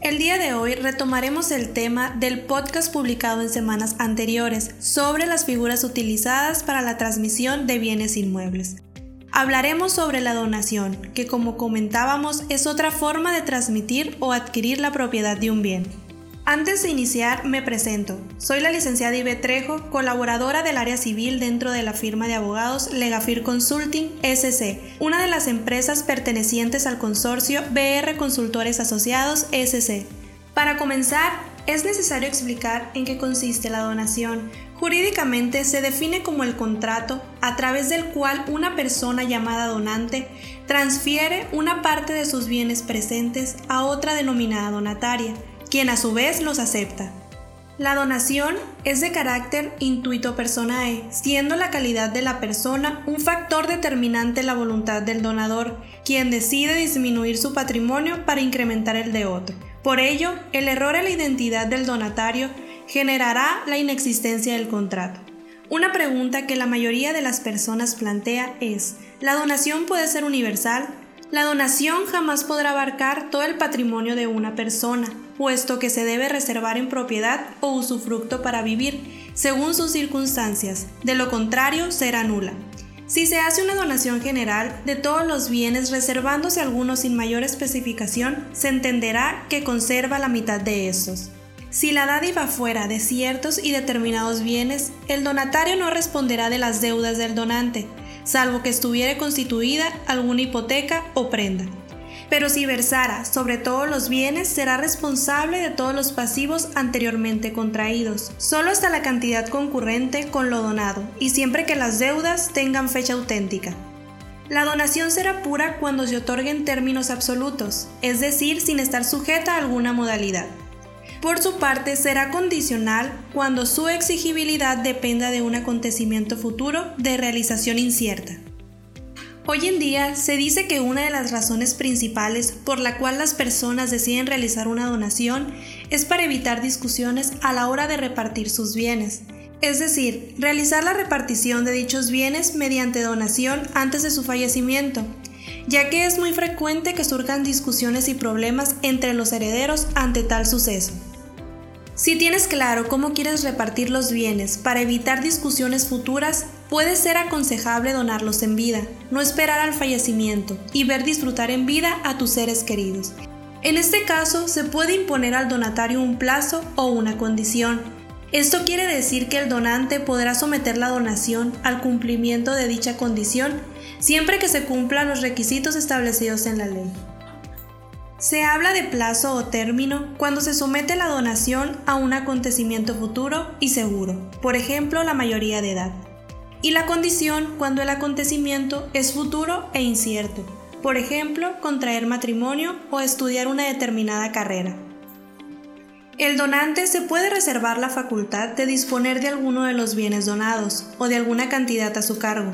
El día de hoy retomaremos el tema del podcast publicado en semanas anteriores sobre las figuras utilizadas para la transmisión de bienes inmuebles. Hablaremos sobre la donación, que como comentábamos es otra forma de transmitir o adquirir la propiedad de un bien. Antes de iniciar, me presento. Soy la licenciada Ibe Trejo, colaboradora del área civil dentro de la firma de abogados Legafir Consulting SC, una de las empresas pertenecientes al consorcio BR Consultores Asociados SC. Para comenzar, es necesario explicar en qué consiste la donación. Jurídicamente se define como el contrato a través del cual una persona llamada donante transfiere una parte de sus bienes presentes a otra denominada donataria quien a su vez los acepta. La donación es de carácter intuito personae, siendo la calidad de la persona un factor determinante en la voluntad del donador, quien decide disminuir su patrimonio para incrementar el de otro. Por ello, el error en la identidad del donatario generará la inexistencia del contrato. Una pregunta que la mayoría de las personas plantea es, ¿la donación puede ser universal? La donación jamás podrá abarcar todo el patrimonio de una persona, puesto que se debe reservar en propiedad o usufructo para vivir, según sus circunstancias, de lo contrario será nula. Si se hace una donación general de todos los bienes reservándose algunos sin mayor especificación, se entenderá que conserva la mitad de estos. Si la dádiva fuera de ciertos y determinados bienes, el donatario no responderá de las deudas del donante, salvo que estuviere constituida alguna hipoteca o prenda. Pero si versara sobre todos los bienes, será responsable de todos los pasivos anteriormente contraídos, solo hasta la cantidad concurrente con lo donado, y siempre que las deudas tengan fecha auténtica. La donación será pura cuando se otorgue en términos absolutos, es decir, sin estar sujeta a alguna modalidad. Por su parte, será condicional cuando su exigibilidad dependa de un acontecimiento futuro de realización incierta. Hoy en día se dice que una de las razones principales por la cual las personas deciden realizar una donación es para evitar discusiones a la hora de repartir sus bienes, es decir, realizar la repartición de dichos bienes mediante donación antes de su fallecimiento, ya que es muy frecuente que surjan discusiones y problemas entre los herederos ante tal suceso. Si tienes claro cómo quieres repartir los bienes para evitar discusiones futuras, puede ser aconsejable donarlos en vida, no esperar al fallecimiento y ver disfrutar en vida a tus seres queridos. En este caso, se puede imponer al donatario un plazo o una condición. Esto quiere decir que el donante podrá someter la donación al cumplimiento de dicha condición siempre que se cumplan los requisitos establecidos en la ley. Se habla de plazo o término cuando se somete la donación a un acontecimiento futuro y seguro, por ejemplo la mayoría de edad. Y la condición cuando el acontecimiento es futuro e incierto, por ejemplo contraer matrimonio o estudiar una determinada carrera. El donante se puede reservar la facultad de disponer de alguno de los bienes donados o de alguna cantidad a su cargo.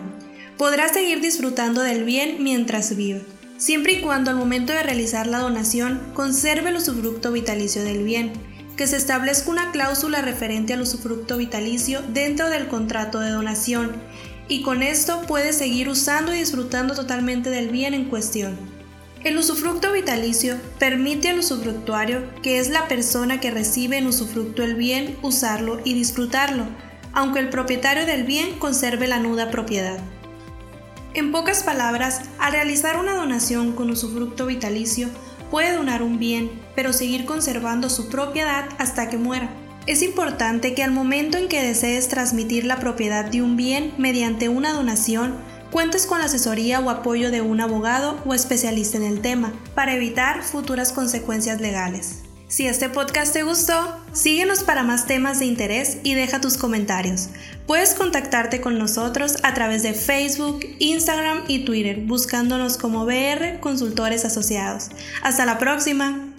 Podrá seguir disfrutando del bien mientras vive siempre y cuando al momento de realizar la donación conserve el usufructo vitalicio del bien, que se establezca una cláusula referente al usufructo vitalicio dentro del contrato de donación, y con esto puede seguir usando y disfrutando totalmente del bien en cuestión. El usufructo vitalicio permite al usufructuario, que es la persona que recibe en usufructo el bien, usarlo y disfrutarlo, aunque el propietario del bien conserve la nuda propiedad. En pocas palabras, al realizar una donación con usufructo vitalicio, puede donar un bien, pero seguir conservando su propiedad hasta que muera. Es importante que al momento en que desees transmitir la propiedad de un bien mediante una donación, cuentes con la asesoría o apoyo de un abogado o especialista en el tema, para evitar futuras consecuencias legales. Si este podcast te gustó, síguenos para más temas de interés y deja tus comentarios. Puedes contactarte con nosotros a través de Facebook, Instagram y Twitter buscándonos como BR Consultores Asociados. Hasta la próxima.